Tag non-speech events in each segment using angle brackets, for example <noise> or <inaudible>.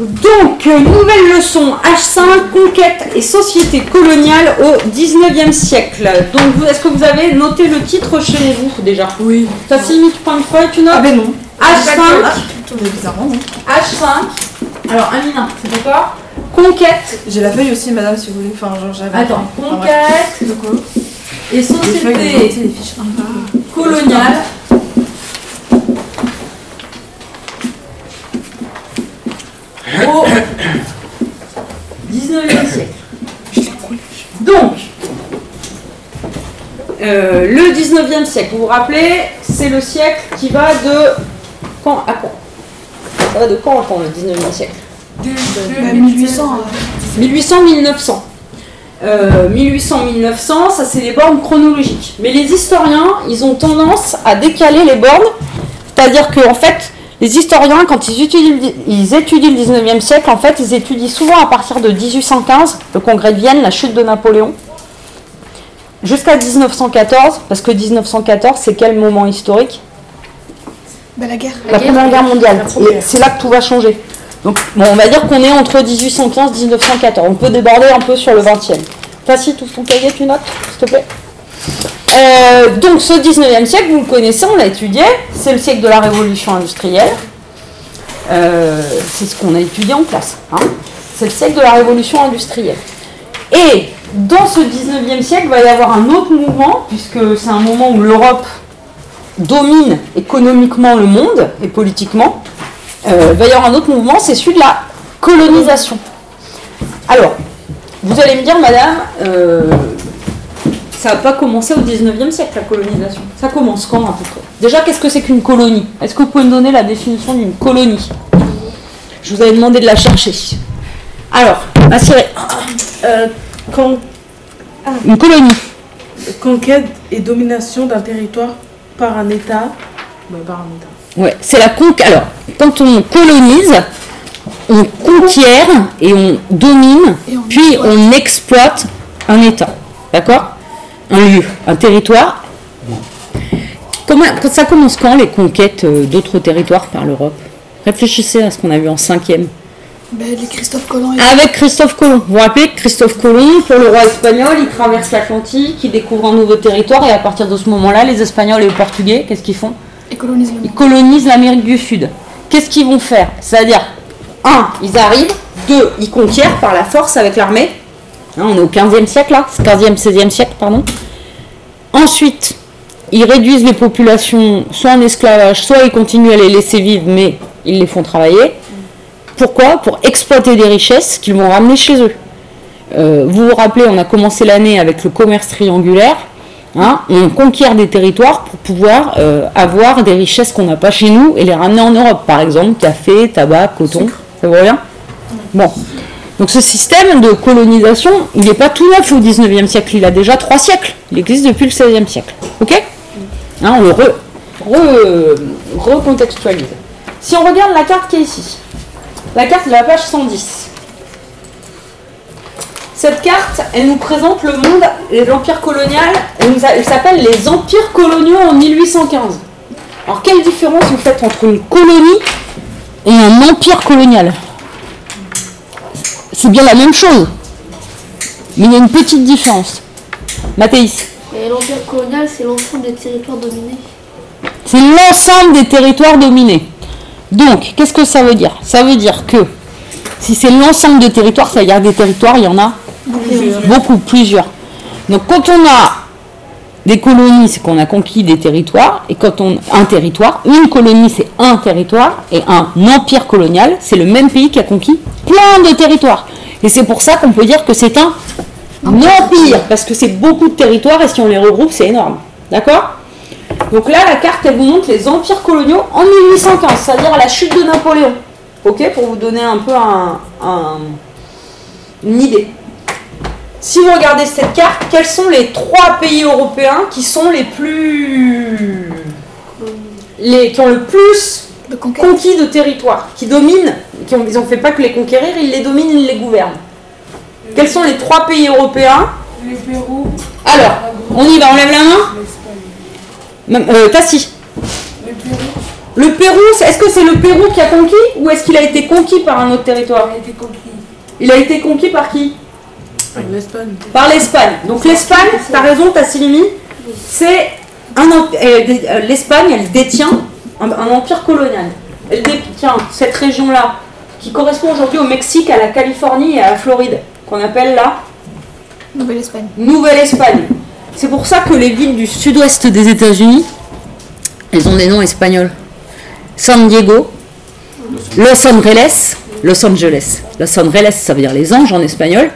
Donc, euh, nouvelle leçon, H5, conquête et société coloniale au 19e siècle. Donc, est-ce que vous avez noté le titre chez vous déjà Oui. T'as six minutes, point de feuille, tu notes Ah ben non. H5, bizarrement, non. H5. Alors, Amina, c'est d'accord Conquête. J'ai la feuille aussi, madame, si vous voulez. Enfin, genre, j'avais. Attends, conquête quoi et feuilles, société. Ah. coloniale au 19e siècle. Donc, euh, le 19e siècle, vous vous rappelez, c'est le siècle qui va de quand à quand? Ça va de quand à quand le 19e siècle? Bah, 1800. 1800-1900. Euh, 1800-1900, ça c'est les bornes chronologiques. Mais les historiens, ils ont tendance à décaler les bornes. C'est-à-dire que en fait, les historiens, quand ils étudient, le- ils étudient le 19e siècle, en fait, ils étudient souvent à partir de 1815, le congrès de Vienne, la chute de Napoléon, jusqu'à 1914, parce que 1914, c'est quel moment historique? Bah, la guerre. la Première Guerre mondiale. C'est là que tout va changer. Donc, bon, on va dire qu'on est entre 1815 et 1914. On peut déborder un peu sur le 20e. Facile, tout ton cahier, tu notes, s'il te plaît? Euh, donc, ce 19e siècle, vous le connaissez, on l'a étudié. C'est le siècle de la révolution industrielle. Euh, c'est ce qu'on a étudié en classe. hein. C'est le siècle de la révolution industrielle. Et dans ce 19e siècle, il va y avoir un autre mouvement, puisque c'est un moment où l'Europe domine économiquement le monde et politiquement, euh, il va y avoir un autre mouvement, c'est celui de la colonisation. Alors, vous allez me dire, madame, ça n'a pas commencé au 19e siècle, la colonisation. Ça commence quand à peu près? Déjà, qu'est-ce que c'est qu'une colonie? Est-ce que vous pouvez me donner la définition d'une colonie? Je vous avais demandé de la chercher. Alors, assurez. Euh, Une colonie. conquête et domination d'un territoire par un État. Bah, par un État. Ouais, c'est la conquête. Alors, quand on colonise, on conquiert et on domine, Et on puis on exploite un État. D'accord? Un lieu, un territoire. Comment, ça commence quand les conquêtes euh, d'autres territoires par l'Europe? Réfléchissez à ce qu'on a vu en cinquième. Les Christophe Colomb et Avec Christophe Colomb. Vous vous rappelez que Christophe Colomb, pour le roi espagnol, il traverse l'Atlantique, il découvre un nouveau territoire, et à partir de ce moment-là, les Espagnols et les Portugais, qu'est-ce qu'ils font? Et colonisent ils colonisent l'Amérique du Sud. Qu'est-ce qu'ils vont faire? C'est-à-dire, un, ils arrivent, deux, ils conquièrent par la force avec l'armée. Hein, on est au 15e siècle là, 15e, 16e siècle, pardon. Ensuite, ils réduisent les populations soit en esclavage, soit ils continuent à les laisser vivre, mais ils les font travailler. Pourquoi? Pour exploiter des richesses qu'ils vont ramener chez eux. Euh, vous vous rappelez, on a commencé l'année avec le commerce triangulaire. Hein, on conquiert des territoires pour pouvoir euh, avoir des richesses qu'on n'a pas chez nous et les ramener en Europe. Par exemple, café, tabac, coton. Ça vous revient? Bon. Donc ce système de colonisation, il n'est pas tout neuf au 19e siècle, il a déjà trois siècles. Il existe depuis le 16e siècle. Ok? Hein, On le re- re- recontextualise. si on regarde la carte qui est ici, la carte de la page 110, cette carte, elle nous présente le monde l'empire colonial. Elle, elle s'appelle les empires coloniaux en 1815. Alors, quelle différence vous faites entre une colonie et un empire colonial? C'est bien la même chose, mais il y a une petite différence. Mathéis, Et l'empire colonial, c'est l'ensemble des territoires dominés. c'est l'ensemble des territoires dominés. Donc, qu'est-ce que ça veut dire? Ça veut dire que si c'est l'ensemble des territoires, ça veut dire des territoires, il y en a beaucoup, plusieurs. Donc, quand on a des colonies, c'est qu'on a conquis des territoires, et quand on un territoire, une colonie, c'est un territoire, et un empire colonial, c'est le même pays qui a conquis plein de territoires. Et c'est pour ça qu'on peut dire que c'est un empire, parce que c'est beaucoup de territoires, et si on les regroupe, c'est énorme. D'accord? Donc là, la carte, elle vous montre les empires coloniaux en 1815, c'est-à-dire à la chute de Napoléon. Ok, pour vous donner un peu un- un- une idée. Si vous regardez cette carte, quels sont les trois pays européens qui sont les plus. Les, qui ont le plus De conquis de territoire, qui dominent, qui ont, ils n'ont fait pas que les conquérir, ils les dominent, ils les gouvernent. Quels sont les trois pays européens Le Pérou, Alors, on y va, on lève la main euh, Tassi. Le Pérou, Le Pérou, est-ce que c'est le Pérou qui a conquis ou est-ce qu'il a été conquis par un autre territoire a été conquis. Il a été conquis par qui? L'Espagne. Par l'Espagne. Donc l'Espagne, t'as raison, Tassilimi, c'est un euh, euh, l'Espagne, elle détient un, un empire colonial. Elle détient cette région-là, qui correspond aujourd'hui au Mexique, à la Californie et à la Floride, qu'on appelle la Nouvelle-Espagne. Nouvelle-Espagne. C'est pour ça que les villes du sud-ouest des États-Unis, elles ont des noms espagnols. San Diego, Los Angeles, Los Angeles. Los Angeles, ça veut dire les anges en espagnol.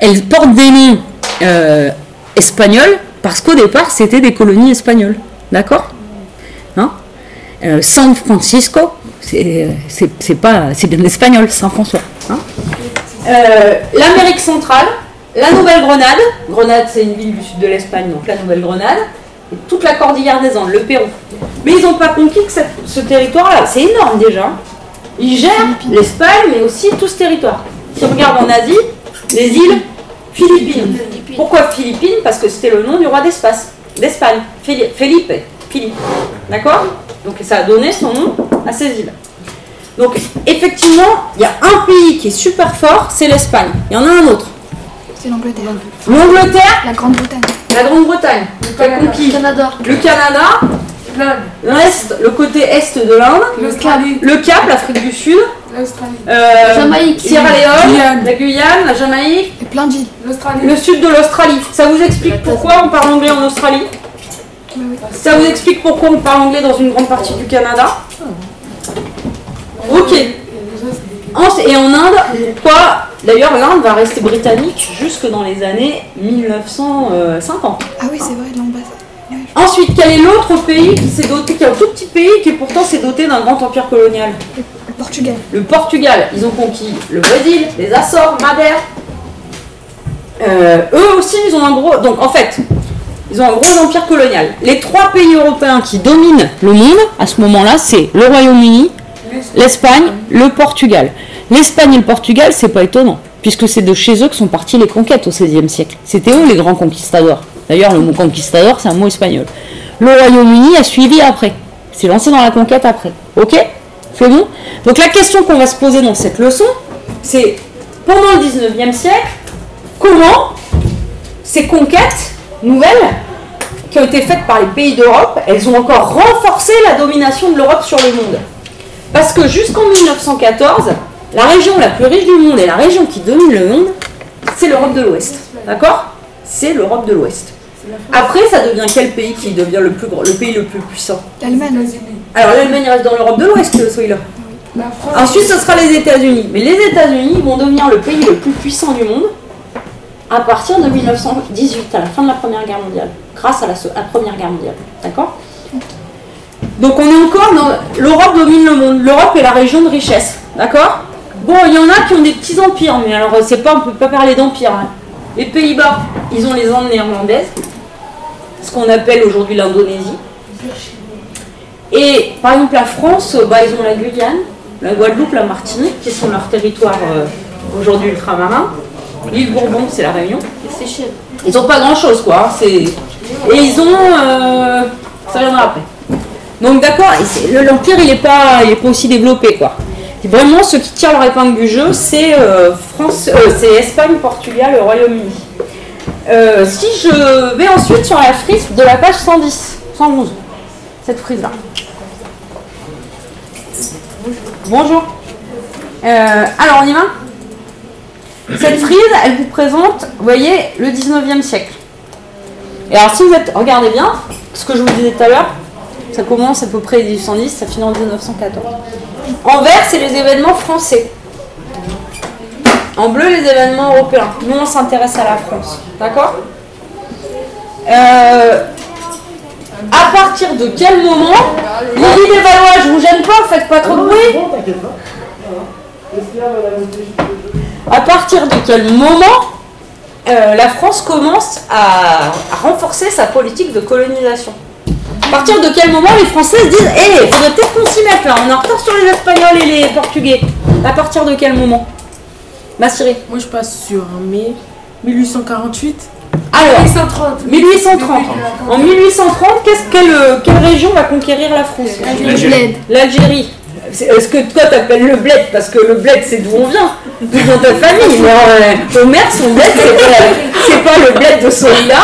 Elles portent des noms euh, espagnols parce qu'au départ, c'était des colonies espagnoles. D'accord? Euh, San Francisco, c'est pas c'est bien espagnol, Saint François. hein euh, L'Amérique centrale, la Nouvelle-Grenade. Grenade, c'est une ville du sud de l'Espagne, donc la Nouvelle-Grenade. Toute la cordillère des Andes, le Pérou. Mais ils n'ont pas conquis que ce territoire-là. C'est énorme déjà. Ils gèrent l'Espagne, mais aussi tout ce territoire. Si on regarde en Asie, les îles Philippines. Pourquoi Philippines? Parce que c'était le nom du roi d'Espagne. Felipe. Philippe. D'accord? Donc ça a donné son nom à ces îles. Donc effectivement, il y a un pays qui est super fort, c'est l'Espagne. Il y en a un autre. C'est l'Angleterre. L'Angleterre, La Grande-Bretagne. la Grande-Bretagne, conquis Canada. le Canada, L'Inde. l'Est, le côté est de l'Inde, L'Australie. le Cap, l'Afrique du Sud, L'Australie. euh, Jamaïque. Sierra Leone, la Guyane, la Jamaïque, Et plein d'îles. L'Australie. le sud de l'Australie. Ça vous explique pourquoi on parle anglais en Australie? Ça vous explique pourquoi on parle anglais dans une grande partie du Canada Ok. En- Et en Inde, pourquoi D'ailleurs, l'Inde va rester britannique jusque dans les années 1950. Ah oui, c'est vrai, l'ambassade. Ensuite, quel est l'autre pays qui s'est doté, qui est un tout petit pays qui pourtant s'est doté d'un grand empire colonial Le Portugal. Le Portugal. Ils ont conquis le Brésil, les Açores, Madère. Euh, eux aussi, ils ont un gros. Donc en fait, ils ont un gros empire colonial. Les trois pays européens qui dominent le monde à ce moment-là, c'est le Royaume-Uni, l'Espagne, le Portugal. L'Espagne et le Portugal, c'est pas étonnant, puisque c'est de chez eux que sont parties les conquêtes au XVIe siècle. C'était eux les grands conquistadors. D'ailleurs, le mot conquistador, c'est un mot espagnol. Le Royaume-Uni a suivi après. C'est lancé dans la conquête après. Ok? C'est bon? Donc la question qu'on va se poser dans cette leçon, c'est pendant le 19e siècle, comment ces conquêtes nouvelles qui ont été faites par les pays d'Europe, elles ont encore renforcé la domination de l'Europe sur le monde. Parce que jusqu'en 1914, la région la plus riche du monde et la région qui domine le monde, c'est l'Europe de l'Ouest. D'accord? C'est l'Europe de l'Ouest. Après, ça devient quel pays qui devient le, plus gros, le pays le plus puissant? L'Allemagne. Alors l'Allemagne reste dans l'Europe de l'Ouest, celui-là. Ensuite, ce sera les États-Unis. Mais les États-Unis vont devenir le pays le plus puissant du monde à partir de 1918, à la fin de la Première Guerre mondiale, grâce à la, Première Guerre mondiale. D'accord? Donc on est encore dans... L'Europe domine le monde. L'Europe est la région de richesse. D'accord? Bon, il y en a qui ont des petits empires, mais alors c'est pas, on peut pas parler d'empire. hein. Les Pays-Bas, ils ont les Andes néerlandaises, ce qu'on appelle aujourd'hui l'Indonésie. Et par exemple, la France, bah, ils ont la Guyane, la Guadeloupe, la Martinique, qui sont leurs territoires euh, aujourd'hui ultramarins. L'île Bourbon, c'est la Réunion. Ils ont pas grand chose, quoi. hein, c'est... Et ils ont. euh, Ça viendra après. Donc, d'accord, l'Empire, il n'est pas, il est pas aussi développé, quoi. Et vraiment, ceux qui tirent leur épingle du jeu, c'est euh, France, euh, c'est Espagne, Portugal et Royaume-Uni. Euh, si je vais ensuite sur la frise de la page 110, 111, cette frise-là. Bonjour. Euh, alors, on y va? Cette frise, elle vous présente, vous voyez, le 19e siècle. Et alors, si vous êtes, regardez bien, ce que je vous disais tout à l'heure, ça commence à peu près 1810, ça finit en 1914. En vert, c'est les événements français. En bleu, les événements européens. Nous, on s'intéresse à la France. D'accord? Euh, À partir de quel moment Lily des Valois, je vous gêne pas, faites pas trop de bruit. À partir de quel moment euh, la France commence à, à renforcer sa politique de colonisation? À partir de quel moment les Français se disent Hé, il faudrait peut-être qu'on s'y mette là, on est en retard sur les Espagnols et les Portugais. À partir de quel moment? Massiré Moi, je passe sur mai 1848. Alors, 1830. 1830. En 1830, qu'est-ce, quelle, quelle région va conquérir la France? Bled. L'Algérie. Est-ce que toi t'appelles le bled parce que le bled c'est d'où on vient, d'où vient ta famille. Mais euh, Omer, son bled, c'est pas, c'est pas le bled de Solila.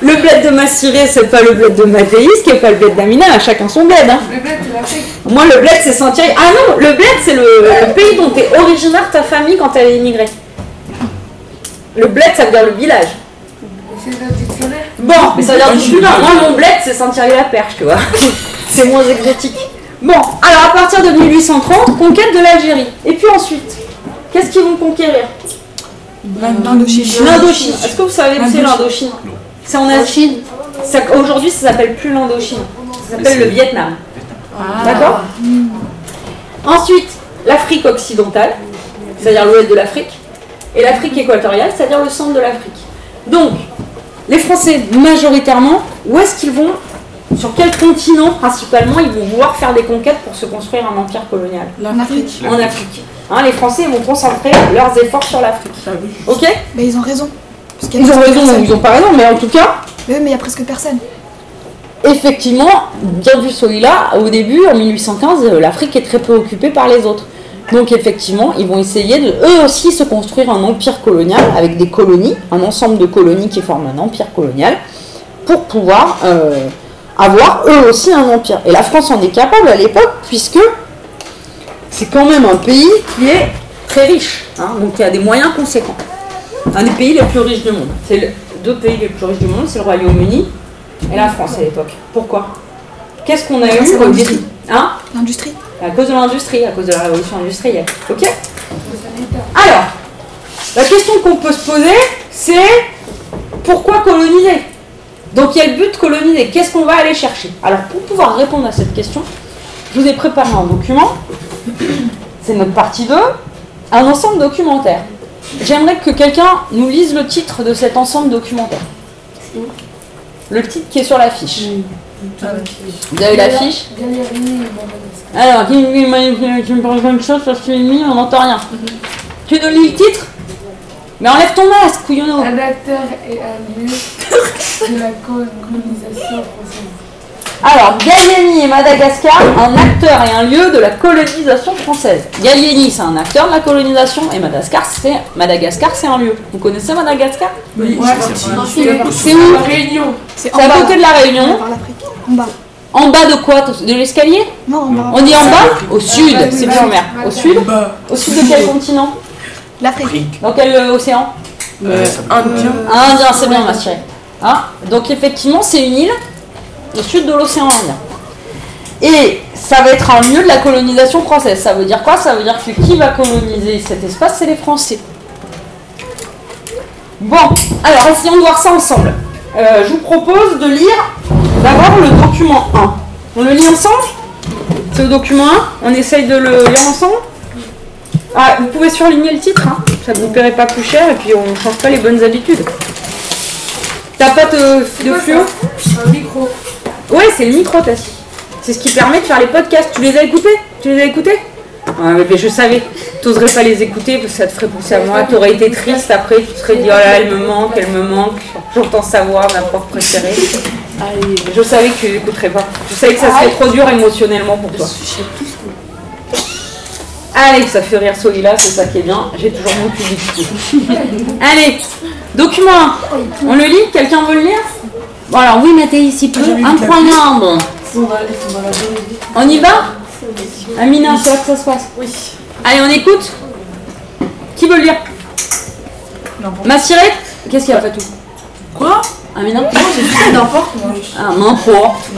Le bled de Massiré, c'est pas le bled de Mathéis, qui est pas le bled d'Amina. Chacun son bled. Hein. Le bled, l'Afrique. Moi, le bled, c'est Saint-Thierry. Ah non, le bled, c'est le, le pays dont est originaire ta famille quand elle est immigrée. Le bled, ça veut dire le village. C'est dans le dictionnaire. Bon, mais ça veut dire du plus loin. Moi, mon bled, c'est Saint-Thierry-la-Perche, tu vois. <laughs> c'est moins exotique. Bon, alors à partir de 1830, conquête de l'Algérie. Et puis ensuite, qu'est-ce qu'ils vont conquérir? L'Indochine. L'Indochine. Est-ce que vous savez où c'est l'Indochine C'est en Asie. Ça- Aujourd'hui, ça s'appelle plus l'Indochine. Ça s'appelle le Vietnam. D'accord? Ensuite, l'Afrique occidentale, c'est-à-dire l'ouest de l'Afrique, et l'Afrique équatoriale, c'est-à-dire le centre de l'Afrique. Donc, les Français, majoritairement, où est-ce qu'ils vont Sur quel continent, principalement, ils vont vouloir faire des conquêtes pour se construire un empire colonial En Afrique. En Afrique. Hein, les Français vont concentrer leurs efforts sur l'Afrique. Ok Mais ils ont raison. Parce Ils ont raison ou personne. ils ont pas raison, mais en tout cas, Mais oui, mais il y a presque personne. effectivement, bien vu celui-là, au début, en 1815, euh, l'Afrique est très peu occupée par les autres. Donc effectivement, ils vont essayer de eux aussi se construire un empire colonial avec des colonies, un ensemble de colonies qui forment un empire colonial, pour pouvoir euh, avoir eux aussi un empire. Et la France en est capable à l'époque, puisque c'est quand même un pays qui est très riche, hein, donc il y a des moyens conséquents. Un des pays les plus riches du monde. C'est le deux pays les plus riches du monde, c'est le Royaume-Uni et la France à l'époque. Pourquoi? Qu'est-ce qu'on a eu comme l'industrie. défi Hein? L'industrie. À cause de l'industrie, à cause de la révolution industrielle. Ok? Alors, la question qu'on peut se poser, c'est pourquoi coloniser? Donc il y a le but de coloniser. Qu'est-ce qu'on va aller chercher Alors pour pouvoir répondre à cette question, je vous ai préparé un document. C'est notre partie 2, un ensemble documentaire. J'aimerais que quelqu'un nous lise le titre de cet ensemble documentaire. Le titre qui est sur l'affiche. Vous avez l'affiche alors, qui me parle quelque chose est mis, on n'entend rien. Tu nous lis le titre? Mais enlève ton masque, couillonneau. Un acteur et un lieu de la colonisation française. Alors, Gallieni et Madagascar, un acteur et un lieu de la colonisation française. Gallieni, c'est un acteur de la colonisation et Madagascar, c'est Madagascar, c'est un lieu. Vous connaissez Madagascar? Oui, C'est où? La Réunion. C'est C'est à bas. côté de la Réunion? En bas. En bas de quoi? De l'escalier? Non, en bas. On dit en bas? Au sud, bah, c'est bah, bien mer. Au sud? Bah, Au sud de quel continent? L'Afrique. Dans quel euh, océan euh, Indien. Ah, Indien, c'est bien, ma chérie. Hein Donc effectivement, c'est une île au sud de l'océan Indien. Et ça va être un lieu de la colonisation française. Ça veut dire quoi? Ça veut dire que qui va coloniser cet espace C'est les Français. Bon, alors essayons de voir ça ensemble. Euh, je vous propose de lire d'abord le document 1. On le lit ensemble? C'est le document 1 On essaye de le lire ensemble? Ah, Vous pouvez surligner le titre, hein. ça ne vous paierait pas plus cher et puis on ne change pas les bonnes habitudes. T'as pas de, de quoi, fluo Un micro. Ouais, c'est le micro, Tassi. C'est ce qui permet de faire les podcasts. Tu les as écoutés? Tu les as écoutés? Ouais, mais, je savais. T'oserais pas les écouter parce que ça te ferait penser à moi. T'aurais été triste après. Tu te serais dit, oh là, elle me manque, elle me manque. J'entends sa voix, ma prof préférée. Allez, je savais que tu l'écouterais pas. Je savais que ça serait trop dur émotionnellement pour toi. Allez, ça fait rire Solila, c'est ça qui est bien. J'ai toujours mon public. <laughs> Allez, document 1. On le lit? Quelqu'un veut le lire? Bon alors oui Mathéis, il peut. Incroyable On y va? Amina, c'est là que ça se passe? Oui. Allez, on écoute Qui veut le lire? Ma sirette Qu'est-ce qu'il y a, Fatou? Quoi? Amina? N'importe moi. Ah, n'importe.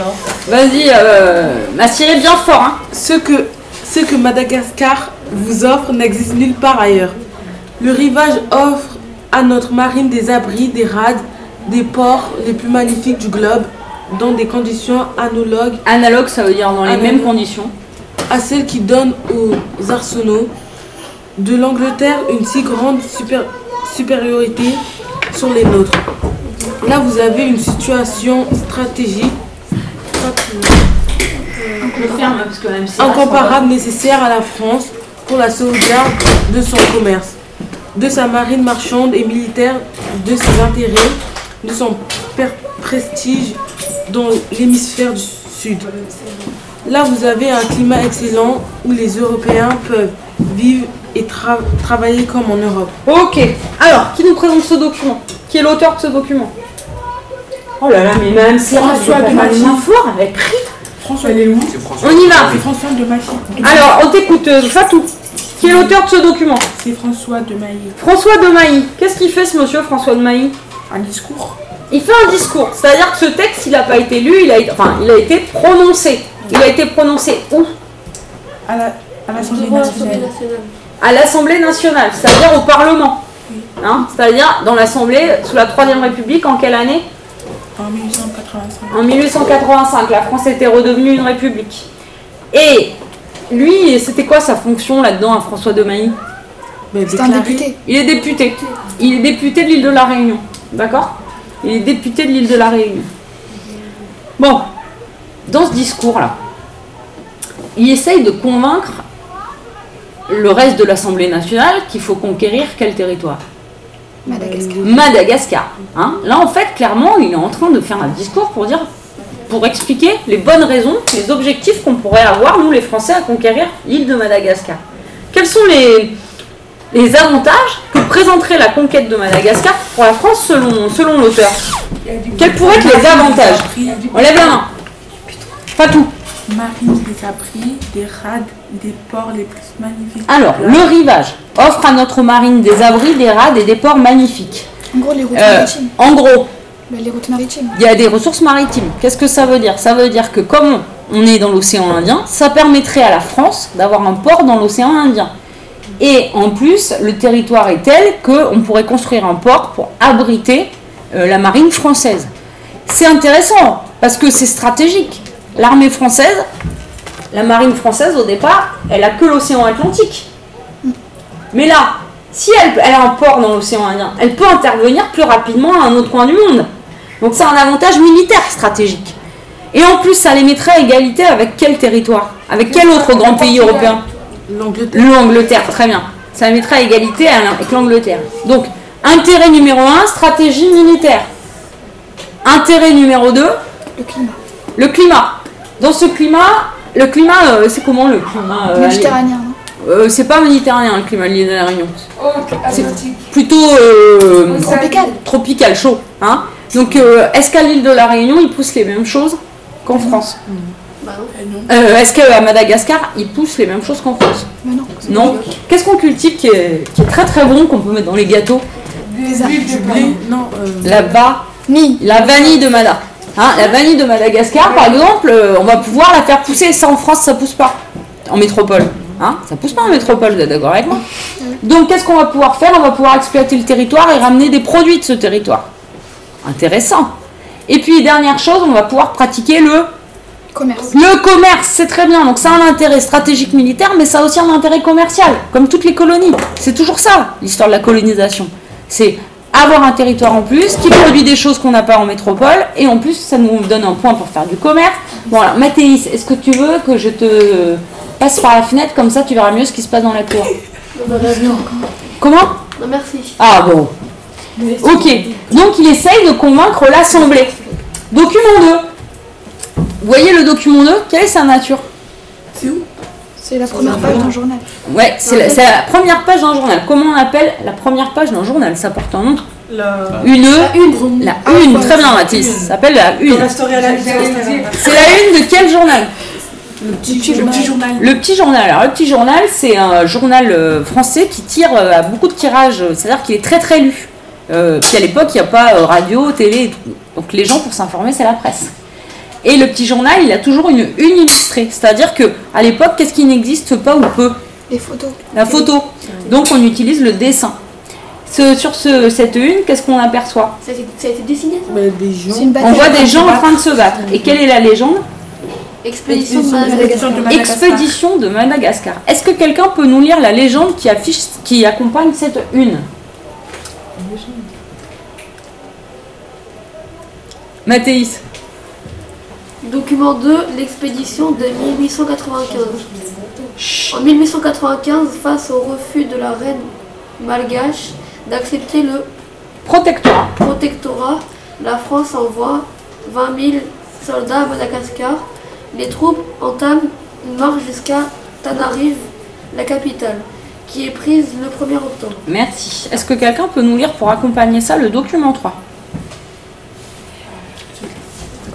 Vas-y, euh, ma sirette bien fort, hein. Ce que, ce que Madagascar vous offre n'existe nulle part ailleurs. Le rivage offre à notre marine des abris, des rades, des ports les plus magnifiques du globe, dans des conditions analogues Analogue, ça veut dire dans les mêmes conditions. à celles qui donnent aux arsenaux de l'Angleterre une si grande super- supériorité sur les nôtres. Là, vous avez une situation stratégique ferme parce que même si. incomparable nécessaire à la France pour la sauvegarde de son commerce, de sa marine marchande et militaire, de ses intérêts de son prestige dans l'hémisphère du sud. Là, vous avez un climat excellent où les Européens peuvent vivre et tra- travailler comme en Europe. Ok. Alors, qui nous présente ce document? Qui est l'auteur de ce document? Oh là là, mais même c'est François de Maty. fort avec prix. François, elle est où C'est François. On y va. C'est François de Mailly. Alors, on t'écoute, euh, Fatou. Qui est l'auteur de ce document C'est François de Mailly. François de Mailly. Qu'est-ce qu'il fait ce monsieur François de Mailly Un discours. Il fait un discours, c'est-à-dire que ce texte, il n'a pas été lu, il a, été- enfin, il a été prononcé. Il a été prononcé où? À la- à l'Assemblée nationale. À l'Assemblée nationale, c'est-à-dire au Parlement. Hein, c'est-à-dire dans l'Assemblée sous la Troisième République, en quelle année? En 1885. En 1885, la France était redevenue une république. Et lui, c'était quoi sa fonction là-dedans, à François de Mailly C'est un député. Il est député. Il est député de l'île de la Réunion. D'accord? Il est député de l'île de la Réunion. Bon, dans ce discours-là, il essaye de convaincre le reste de l'Assemblée nationale qu'il faut conquérir quel territoire? Madagascar. Madagascar. Hein Là, en fait, clairement, il est en train de faire un discours pour dire, pour expliquer les bonnes raisons, les objectifs qu'on pourrait avoir, nous les Français, à conquérir l'île de Madagascar. Quels sont les, les avantages que présenterait la conquête de Madagascar pour la France selon, selon l'auteur? Quels pourraient être les avantages? On lève la main. Pas tout. Marine des abris, des rades, des ports les plus magnifiques. Alors, le rivage offre à notre marine des abris, des rades et des ports magnifiques. En gros, les routes Euh, maritimes. en gros, Bah, les routes maritimes. Il y a des ressources maritimes. Qu'est-ce que ça veut dire? Ça veut dire que comme on est dans l'océan Indien, ça permettrait à la France d'avoir un port dans l'océan Indien. Et en plus, le territoire est tel qu'on pourrait construire un port pour abriter euh, la marine française. C'est intéressant parce que c'est stratégique. L'armée française, la marine française au départ, elle a que l'océan Atlantique. Mais là, si elle, elle a un port dans l'océan Indien, elle peut intervenir plus rapidement à un autre coin du monde. Donc c'est un avantage militaire stratégique. Et en plus, ça les mettrait à égalité avec quel territoire? Avec quel autre grand pays européen? L'Angleterre. L'Angleterre, très bien. Ça les mettrait à égalité avec l'Angleterre. Donc, intérêt numéro 1, stratégie militaire. Intérêt numéro 2, Le climat. le climat. Dans ce climat, le climat, euh, c'est comment le climat euh, Méditerranéen, euh, C'est pas méditerranéen le climat, l'île de la Réunion. Oh, Atlantique. Plutôt euh, Tropical. tropical, chaud. Hein Donc, euh, est-ce qu'à l'île de la Réunion, ils poussent les mêmes choses qu'en France Bah non. Euh, non. Euh, Est-ce qu'à Madagascar, ils poussent les mêmes choses qu'en France Mais non. Non. Qu'est-ce qu'on cultive qui est, qui est très très bon, qu'on peut mettre dans les gâteaux? Des arbres. huiles de Blé, non, euh, Là-bas, Ni. la vanille de Mada. Hein, la vanille de Madagascar, par exemple, euh, on va pouvoir la faire pousser. Ça, en France, ça pousse pas. En métropole. Hein, ça pousse pas en métropole, vous êtes d'accord avec moi Donc, qu'est-ce qu'on va pouvoir faire? On va pouvoir exploiter le territoire et ramener des produits de ce territoire. Intéressant. Et puis, dernière chose, on va pouvoir pratiquer le Commerce. Le commerce, c'est très bien. Donc ça a un intérêt stratégique militaire, mais ça a aussi un intérêt commercial, comme toutes les colonies. C'est toujours ça, l'histoire de la colonisation. C'est avoir un territoire en plus qui produit des choses qu'on n'a pas en métropole, et en plus ça nous donne un point pour faire du commerce. Bon alors, Mathéis, est-ce que tu veux que je te passe par la fenêtre, comme ça tu verras mieux ce qui se passe dans la cour Non, non. Comment? Non, merci. Ah bon. Ok. Donc il essaye de convaincre l'Assemblée. Document 2. Vous voyez le document 2 Quelle est sa nature? C'est où? C'est la première page d'un journal. Ouais, c'est la, c'est la première page d'un journal. Comment on appelle la première page d'un journal? Ça porte un nom. La... Une. Une. La Ah, une. ouais. Très bien, Mathis. Ça s'appelle la une. C'est la une de quel journal? Le petit, le petit journal. Le petit journal. Alors, le petit journal, c'est un journal euh, français qui tire euh, à beaucoup de tirages. C'est-à-dire qu'il est très très lu. Euh, puis à l'époque, il n'y a pas radio, télé et tout. Donc les gens, pour s'informer, c'est la presse. Et le petit journal, il a toujours une une illustrée. C'est-à-dire que à l'époque, qu'est-ce qui n'existe pas ou peu? Les photos. La photo. Donc on utilise le dessin. Ce- sur ce, cette une, qu'est-ce qu'on aperçoit? Ça a été, ça a été dessiné, ça? Mais des gens. C'est une On voit des gens en train de se battre. Et quelle est la légende? Expédition de Expédition de Madagascar. de Madagascar. Expédition de Madagascar. Est-ce que quelqu'un peut nous lire la légende qui affiche, qui accompagne cette une? Mathéis. Document 2, l'expédition de 1895. En 1895, face au refus de la reine malgache d'accepter le Protectorat. protectorat, la France envoie 20 000 soldats à Madagascar. Les troupes entament une marche jusqu'à Tanarive, la capitale, qui est prise le 1er octobre. Merci. Est-ce que quelqu'un peut nous lire pour accompagner ça le document 3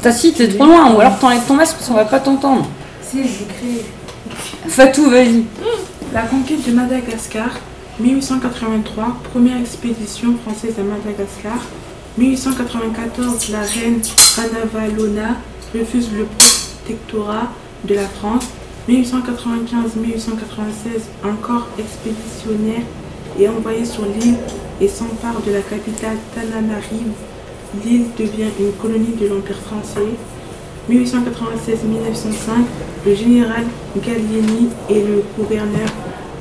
Tassi, t'es trop loin, ou alors t'enlèves ton masque parce qu'on va pas t'entendre. Si, j'écris. Fatou, vas-y. La conquête de Madagascar, 1883, première expédition française à Madagascar. 1894, la reine Ranavalona refuse le protectorat de la France. 1895-1896, un corps expéditionnaire est envoyé sur l'île et s'empare de la capitale Tananarive. L'île devient une colonie de l'Empire français. 1896-1905, le général Gallieni est le gouverneur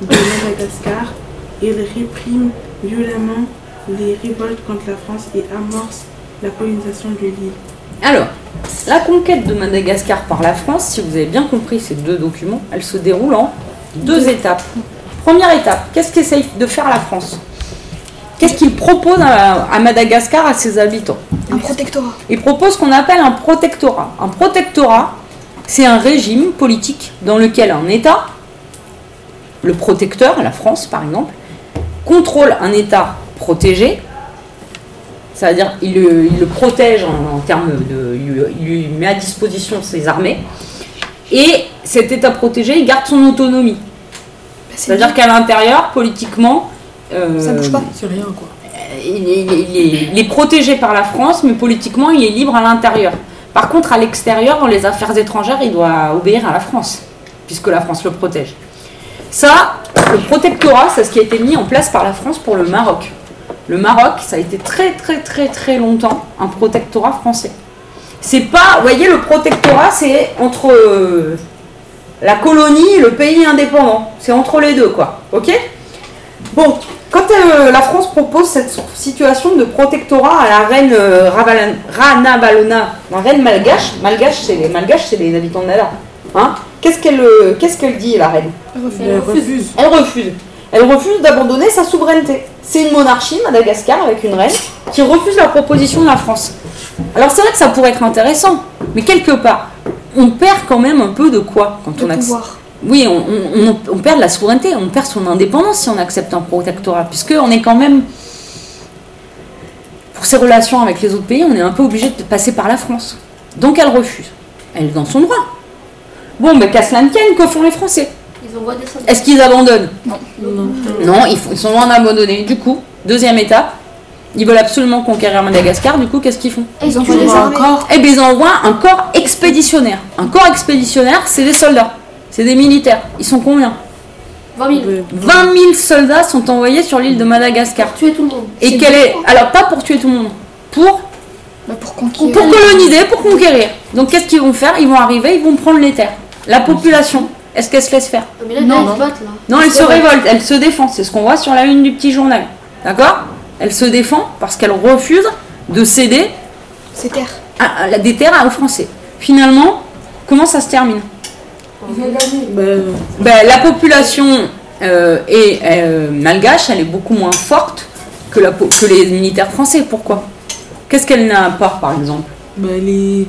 de Madagascar. Il réprime violemment les révoltes contre la France et amorce la colonisation de l'île. Alors, la conquête de Madagascar par la France, si vous avez bien compris ces deux documents, elle se déroule en deux étapes. Première étape, qu'est-ce qu'essaye de faire la France? Qu'est-ce qu'il propose à, à Madagascar à ses habitants Un protectorat. Il propose ce qu'on appelle un protectorat. Un protectorat, c'est un régime politique dans lequel un État, le protecteur, la France par exemple, contrôle un État protégé, c'est-à-dire il le, il le protège en, en termes de... Il lui, met à disposition ses armées, et cet État protégé, il garde son autonomie. Bah, c'est C'est-à-dire qu'à l'intérieur, politiquement, Ça bouge pas. C'est rien quoi. il est, il est- il est protégé par la France, mais politiquement, il est libre à l'intérieur. Par contre, à l'extérieur, dans les affaires étrangères, il doit obéir à la France, puisque la France le protège. Ça, le protectorat, c'est ce qui a été mis en place par la France pour le Maroc. Le Maroc, ça a été très très très très longtemps un protectorat français. C'est pas, vous voyez, le protectorat, c'est entre euh, la colonie et le pays indépendant. C'est entre les deux, quoi. Ok? Bon, quand euh, la France propose cette situation de protectorat à la reine euh, Ravalan- Rana Balona, la reine malgache, malgache c'est les malgaches, c'est les habitants de Nada. Hein Qu'est-ce qu'elle euh, qu'est-ce qu'elle dit la reine? Elle refuse. Elle refuse. Elle refuse d'abandonner sa souveraineté. C'est une monarchie, Madagascar, avec une reine, qui refuse la proposition de la France. Alors c'est vrai que ça pourrait être intéressant, mais quelque part, on perd quand même un peu de quoi quand De on accepte. Oui, on, on- on- on perd de la souveraineté, on perd son indépendance si on accepte un protectorat, puisque on est quand même, pour ses relations avec les autres pays, on est un peu obligé de passer par la France. Donc elle refuse. Elle est dans son droit. Bon, mais qu'à cela ne tienne, que font les Français? Ils envoient des soldats. Est-ce qu'ils abandonnent? Non. Non, ils, font- ils sont loin d'abandonner. Du coup, deuxième étape, ils veulent absolument conquérir Madagascar. Du coup, qu'est-ce qu'ils font? Ils envoient armées. encore Eh bien, ils envoient un corps expéditionnaire. Un corps expéditionnaire, c'est des soldats. C'est des militaires. Ils sont combien 20 000. Ouais. 20 000 soldats sont envoyés sur l'île de Madagascar. Pour tuer tout le monde. Et quelle est. Alors, pas pour tuer tout le monde. Pour, Bah, pour pour conquérir. coloniser, pour conquérir. Donc, qu'est-ce qu'ils vont faire? Ils vont arriver, ils vont prendre les terres. La population, est-ce qu'elle se laisse faire? Ah, Mais là, Non, non. là. Non, elle se vrai. révolte, elle se défend. C'est ce qu'on voit sur la une du petit journal. D'accord? Elle se défend parce qu'elle refuse de céder C'est terre. à, à la- des terres aux Français. Finalement, comment ça se termine? Ben, Ben, La population euh, est euh, malgache, elle est beaucoup moins forte que, la, po- que les militaires français. Pourquoi? Qu'est-ce qu'elle n'a pas, par exemple? Ben, les.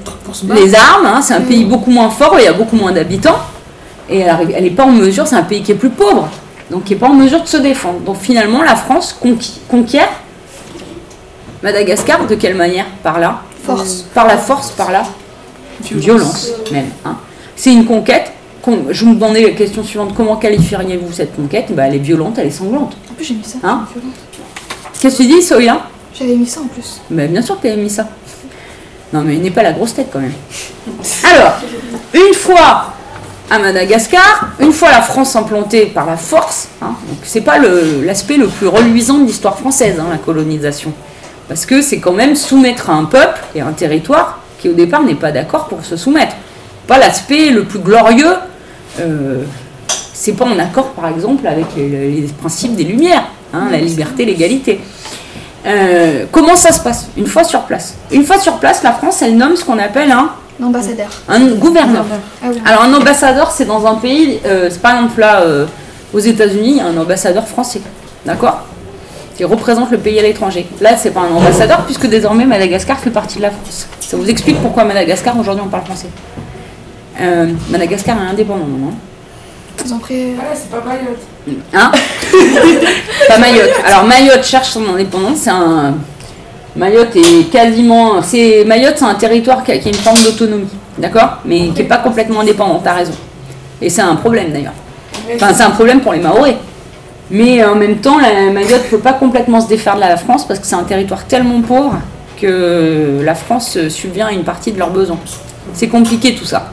Les armes, hein, c'est un pays beaucoup moins fort, il y a beaucoup moins d'habitants. Et elle n'est pas en mesure, c'est un pays qui est plus pauvre, donc qui n'est pas en mesure de se défendre. Donc finalement, la France conqui- conquiert Madagascar de quelle manière? Par là? Force. Par la force, par la violence, même. hein. C'est une conquête. Je vous demandais la question suivante comment qualifieriez-vous cette conquête? Bah, Elle est violente, elle est sanglante. En plus, j'ai mis ça. Hein? Qu'est-ce que tu dis, Soya? J'avais mis ça en plus. Mais bien sûr que tu as mis ça. Non, mais il n'est pas la grosse tête quand même. Alors, une fois à Madagascar, une fois la France implantée par la force, hein, donc c'est pas le- l'aspect le, plus reluisant de l'histoire française, hein, la colonisation. Parce que c'est quand même soumettre à un peuple et à un territoire qui au départ n'est pas d'accord pour se soumettre. Pas l'aspect le plus glorieux. Euh, c'est pas en accord par exemple avec les, les principes des Lumières, hein, la liberté, l'égalité. Euh, comment ça se passe une fois sur place? Une fois sur place, la France, elle nomme ce qu'on appelle un, L'ambassadeur. un gouverneur. Ah oui. Alors un ambassadeur, c'est dans un pays, euh, c'est par exemple là, euh, aux États-Unis, un ambassadeur français, d'accord? Qui représente le pays à l'étranger. Là, c'est pas un ambassadeur, puisque désormais Madagascar fait partie de la France. Ça vous explique pourquoi Madagascar, aujourd'hui, on parle français. Euh, Madagascar est indépendant, non Ils ont pris. Ah là, c'est pas Mayotte. Hein <laughs> Pas Mayotte. Alors Mayotte cherche son indépendance. C'est un Mayotte est quasiment. C'est Mayotte, c'est un territoire qui a, qui a une forme d'autonomie, d'accord, mais qui est pas complètement indépendant. T'as raison. Et c'est un problème d'ailleurs. Enfin, c'est un problème pour les Maoris. Mais en même temps, la Mayotte peut pas complètement se défaire de la France parce que c'est un territoire tellement pauvre que la France euh, subvient à une partie de leurs besoins. C'est compliqué tout ça.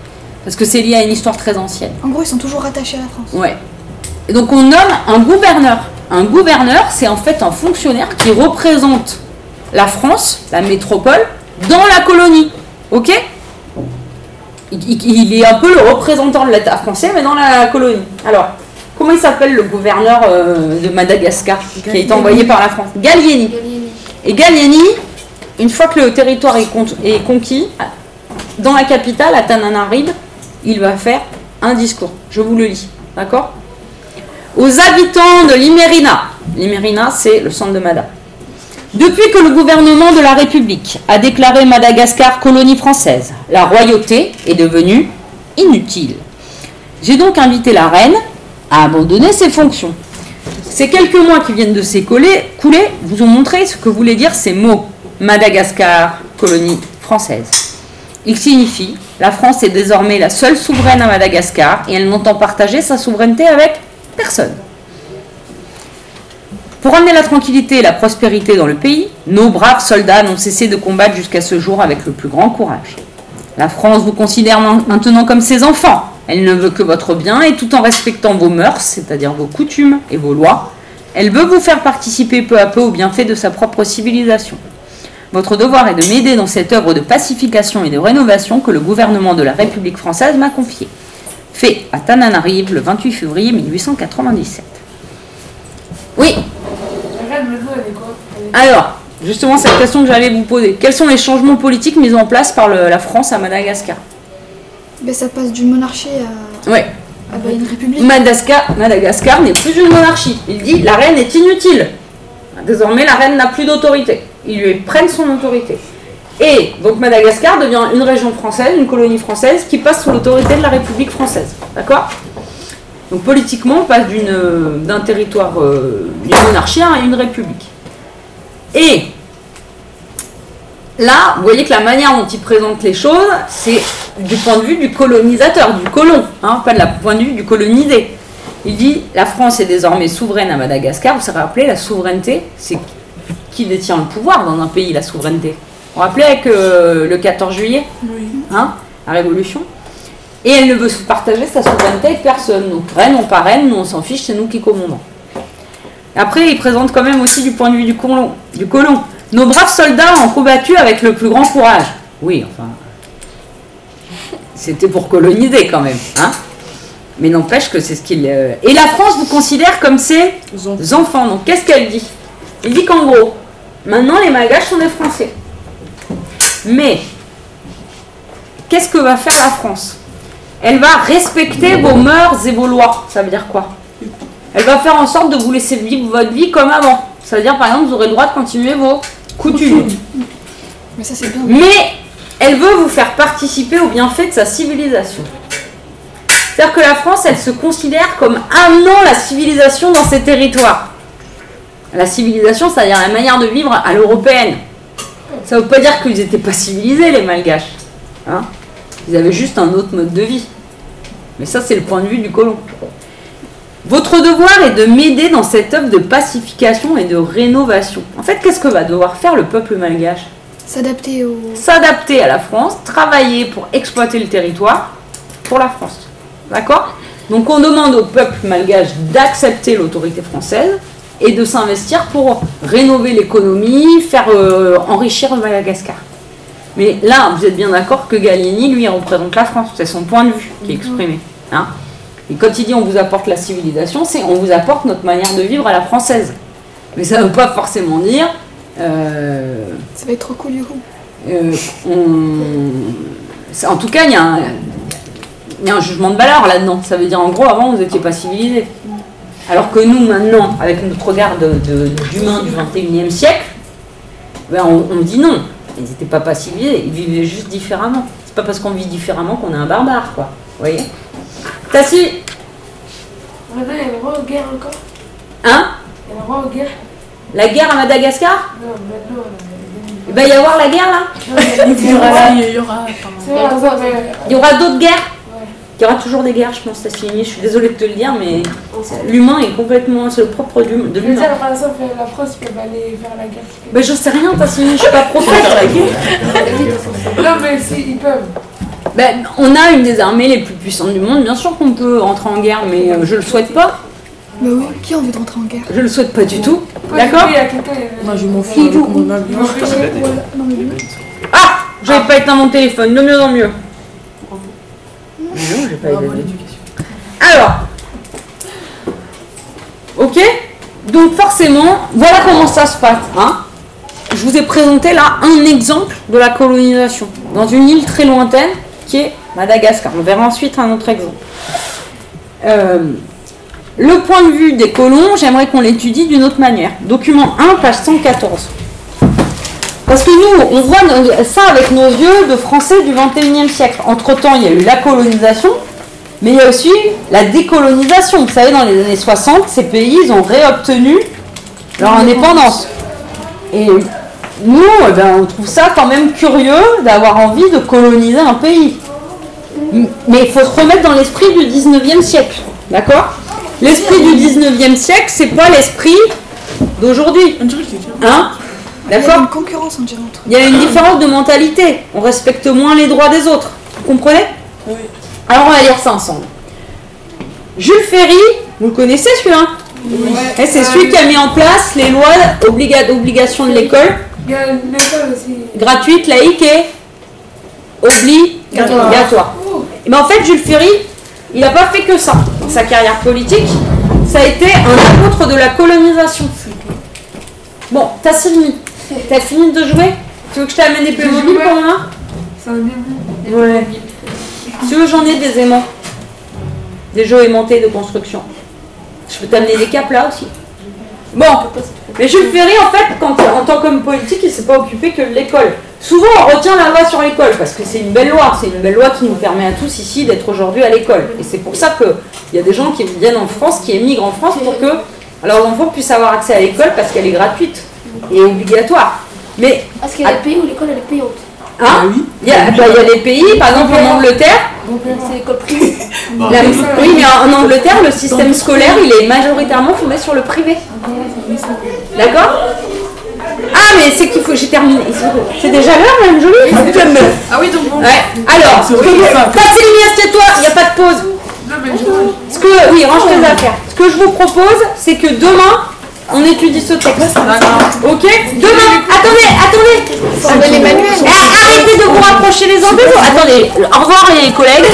Parce que c'est lié à une histoire très ancienne. En gros, ils sont toujours attachés à la France. Ouais. Et donc on nomme un gouverneur. Un gouverneur, c'est en fait un fonctionnaire qui représente la France, la métropole, dans la colonie. Ok? Il, est un peu le représentant de l'État français, mais dans la colonie. Alors, comment il s'appelle le gouverneur euh, de Madagascar qui a été envoyé par la France? Gallieni. Gallieni. Et Gallieni, une fois que le territoire est, con- est conquis, dans la capitale, à Tananarive, il va faire un discours. Je vous le lis, d'accord? Aux habitants de l'Imerina. L'Imerina, c'est le centre de Mada. Depuis que le gouvernement de la République a déclaré Madagascar colonie française, la royauté est devenue inutile. J'ai donc invité la reine à abandonner ses fonctions. Ces quelques mois qui viennent de s'écouler couler, vous ont montré ce que voulaient dire ces mots. Madagascar, colonie française. Il signifie la France est désormais la seule souveraine à Madagascar et elle n'entend partager sa souveraineté avec personne. Pour amener la tranquillité et la prospérité dans le pays, nos braves soldats n'ont cessé de combattre jusqu'à ce jour avec le plus grand courage. La France vous considère maintenant comme ses enfants. Elle ne veut que votre bien et tout en respectant vos mœurs, c'est-à-dire vos coutumes et vos lois, elle veut vous faire participer peu à peu aux bienfaits de sa propre civilisation. Votre devoir est de m'aider dans cette œuvre de pacification et de rénovation que le gouvernement de la République française m'a confiée. Fait à Tananarive le 28 février 1897. Oui, alors, justement, cette question que j'allais vous poser. Quels sont les changements politiques mis en place par le- la France à Madagascar? Ben, ça passe d'une monarchie à, Ouais, ben, une république. Madagascar, Madagascar n'est plus une monarchie. Il dit la reine est inutile. Désormais, la reine n'a plus d'autorité. Ils lui prennent son autorité. Et donc Madagascar devient une région française, une colonie française qui passe sous l'autorité de la République française. D'accord? Donc politiquement, on passe euh, d'un territoire euh, d'une à une république. Et là, vous voyez que la manière dont il présente les choses, c'est du point de vue du colonisateur, du colon, hein, pas de point de vue du colonisé. Il dit la France est désormais souveraine à Madagascar. Vous savez rappeler la souveraineté, c'est qui détient le pouvoir dans un pays, la souveraineté. Vous vous rappelez avec euh, le 14 juillet, Oui. hein, la Révolution Et elle ne veut partager sa souveraineté avec personne. Donc reine, on pas reine, nous on s'en fiche, c'est nous qui commandons. Après, il présente quand même aussi du point de vue du colon. Du colon. Nos braves soldats ont combattu avec le plus grand courage. Oui, enfin. C'était pour coloniser quand même. Hein Mais n'empêche que c'est ce qu'il. euh, Et la France vous considère comme ses enfants. Donc qu'est-ce qu'elle dit? Elle dit qu'en gros, maintenant les Malgaches sont des Français. Mais qu'est-ce que va faire la France? Elle va respecter vos mœurs et vos lois. Ça veut dire quoi? Elle va faire en sorte de vous laisser vivre votre vie comme avant. Ça veut dire par exemple vous aurez le droit de continuer vos coutumes. Mais ça, c'est bien. Mais elle veut vous faire participer aux bienfaits de sa civilisation. C'est-à-dire que la France, elle se considère comme amenant la civilisation dans ses territoires. La civilisation, c'est-à-dire la manière de vivre à l'européenne. Ça ne veut pas dire qu'ils n'étaient pas civilisés, les Malgaches. Hein Ils avaient juste un autre mode de vie. Mais ça, c'est le point de vue du colon. Votre devoir est de m'aider dans cette œuvre de pacification et de rénovation. En fait, qu'est-ce que va devoir faire le peuple malgache? S'adapter au. s'adapter à la France, travailler pour exploiter le territoire pour la France. D'accord? Donc on demande au peuple malgache d'accepter l'autorité française et de s'investir pour rénover l'économie, faire euh, enrichir le Madagascar. Mais là, vous êtes bien d'accord que Gallieni, lui, représente la France. C'est son point de vue qui est exprimé. hein. et quand il dit on vous apporte la civilisation, c'est on vous apporte notre manière de vivre à la française. Mais ça ne veut pas forcément dire... euh, Ça va être trop cool du coup. euh, on- En tout cas, il y, a un- il y a un jugement de valeur là-dedans. Ça veut dire en gros, avant, vous n'étiez pas civilisé. Alors que nous, maintenant, avec notre regard de- de- d'humain du 21e siècle, ben, on, on dit non. Ils n'étaient pas pas civilisés, ils vivaient juste différemment. C'est pas parce qu'on vit différemment qu'on est un barbare, quoi. Vous voyez Tassi, Maintenant, il y a le roi aux guerres encore. hein Il y a le roi aux guerres. La guerre à Madagascar Non, maintenant. Il va y avoir la guerre, là <laughs> Il y aura, il y aura, d'autres guerres. Il y aura toujours des guerres, je pense, Tassi. Je suis désolée de te le dire, mais l'humain est complètement... C'est le propre du- de Je veux l'humain. dire, par exemple, la France peut aller faire la guerre. Ben, je sais rien, Tassi, je suis pas prophète. <laughs> Non, mais si, ils peuvent. Ben, on a une des armées les plus puissantes du monde. Bien sûr qu'on peut entrer en guerre, mais euh, je le souhaite pas. Bah oui, qui a envie de rentrer en guerre? Je le souhaite pas du tout. D'accord? il- moi je m'en fous mais. Ah J'avais pas éteint mon téléphone, de mieux en mieux. Mais non, j'ai pas Bravo, éteint. l'éducation. Alors, ok Donc forcément, voilà comment ça se passe. Hein Je vous ai présenté là un exemple de la colonisation dans une île très lointaine qui est Madagascar. On verra ensuite un autre exemple. Euh, le point de vue des colons, j'aimerais qu'on l'étudie d'une autre manière. Document 1, page 114. Parce que nous, on voit ça avec nos yeux de Français du 21e siècle. Entre-temps, il y a eu la colonisation, mais il y a aussi la décolonisation. Vous savez, dans les années 60, ces pays, ils ont réobtenu leur indépendance. Et nous, eh ben, on trouve ça quand même curieux d'avoir envie de coloniser un pays. Mais il faut se remettre dans l'esprit du 19e siècle. D'accord? L'esprit du 19e siècle, c'est pas l'esprit d'aujourd'hui. On Il y a une concurrence on dirait entre il y a une différence de mentalité. On respecte moins les droits des autres. Vous comprenez Oui. Alors on va lire ça ensemble. Jules Ferry, vous le connaissez celui-là Et c'est celui qui a mis en place les lois obliga- d'obligation de l'école, gratuite, laïque et obligatoire. Mais en fait, Jules Ferry, il n'a pas fait que ça dans sa carrière politique. Ça a été un apôtre de la colonisation. Bon, t'as fini. T'as fini de jouer? Tu veux que je t'amène des Playmobil pour moi? C'est un début. Ouais. Tu veux, j'en ai des aimants. Des jeux aimantés de construction. Je peux t'amener des capes là aussi. Bon, mais Jules Ferry, en fait, quand, en tant qu'homme politique, il s'est pas occupé que de l'école. Souvent, on retient la loi sur l'école parce que c'est une belle loi. C'est une belle loi qui nous permet à tous ici d'être aujourd'hui à l'école. Et c'est pour ça qu'il y a des gens qui viennent en France, qui émigrent en France pour que leurs enfants puissent avoir accès à l'école parce qu'elle est gratuite et obligatoire. Mais, Parce qu'il y a des pays où l'école elle est payante. hein, Ah oui. il y, a bah, il y a des pays, par exemple en Angleterre, C'est l'école privée. <laughs> la- oui, mais en en Angleterre, le système scolaire, il est majoritairement fondé sur le privé. D'accord? Ah, mais c'est qu'il faut. J'ai terminé. C'est déjà l'heure, Madame Jolie? Ah oui, donc bon. Ouais. Alors, C'est horrible, ça. passe les lumières, toi il n'y a pas de pause. Non, mais je Ce que, oui, range tes affaires. Ce que je vous propose, c'est que demain, on étudie ce texte. Ok Demain, attendez, attendez. les manuels. Eh, Arrêtez de vous rapprocher les uns des autres. Attendez, au revoir les collègues.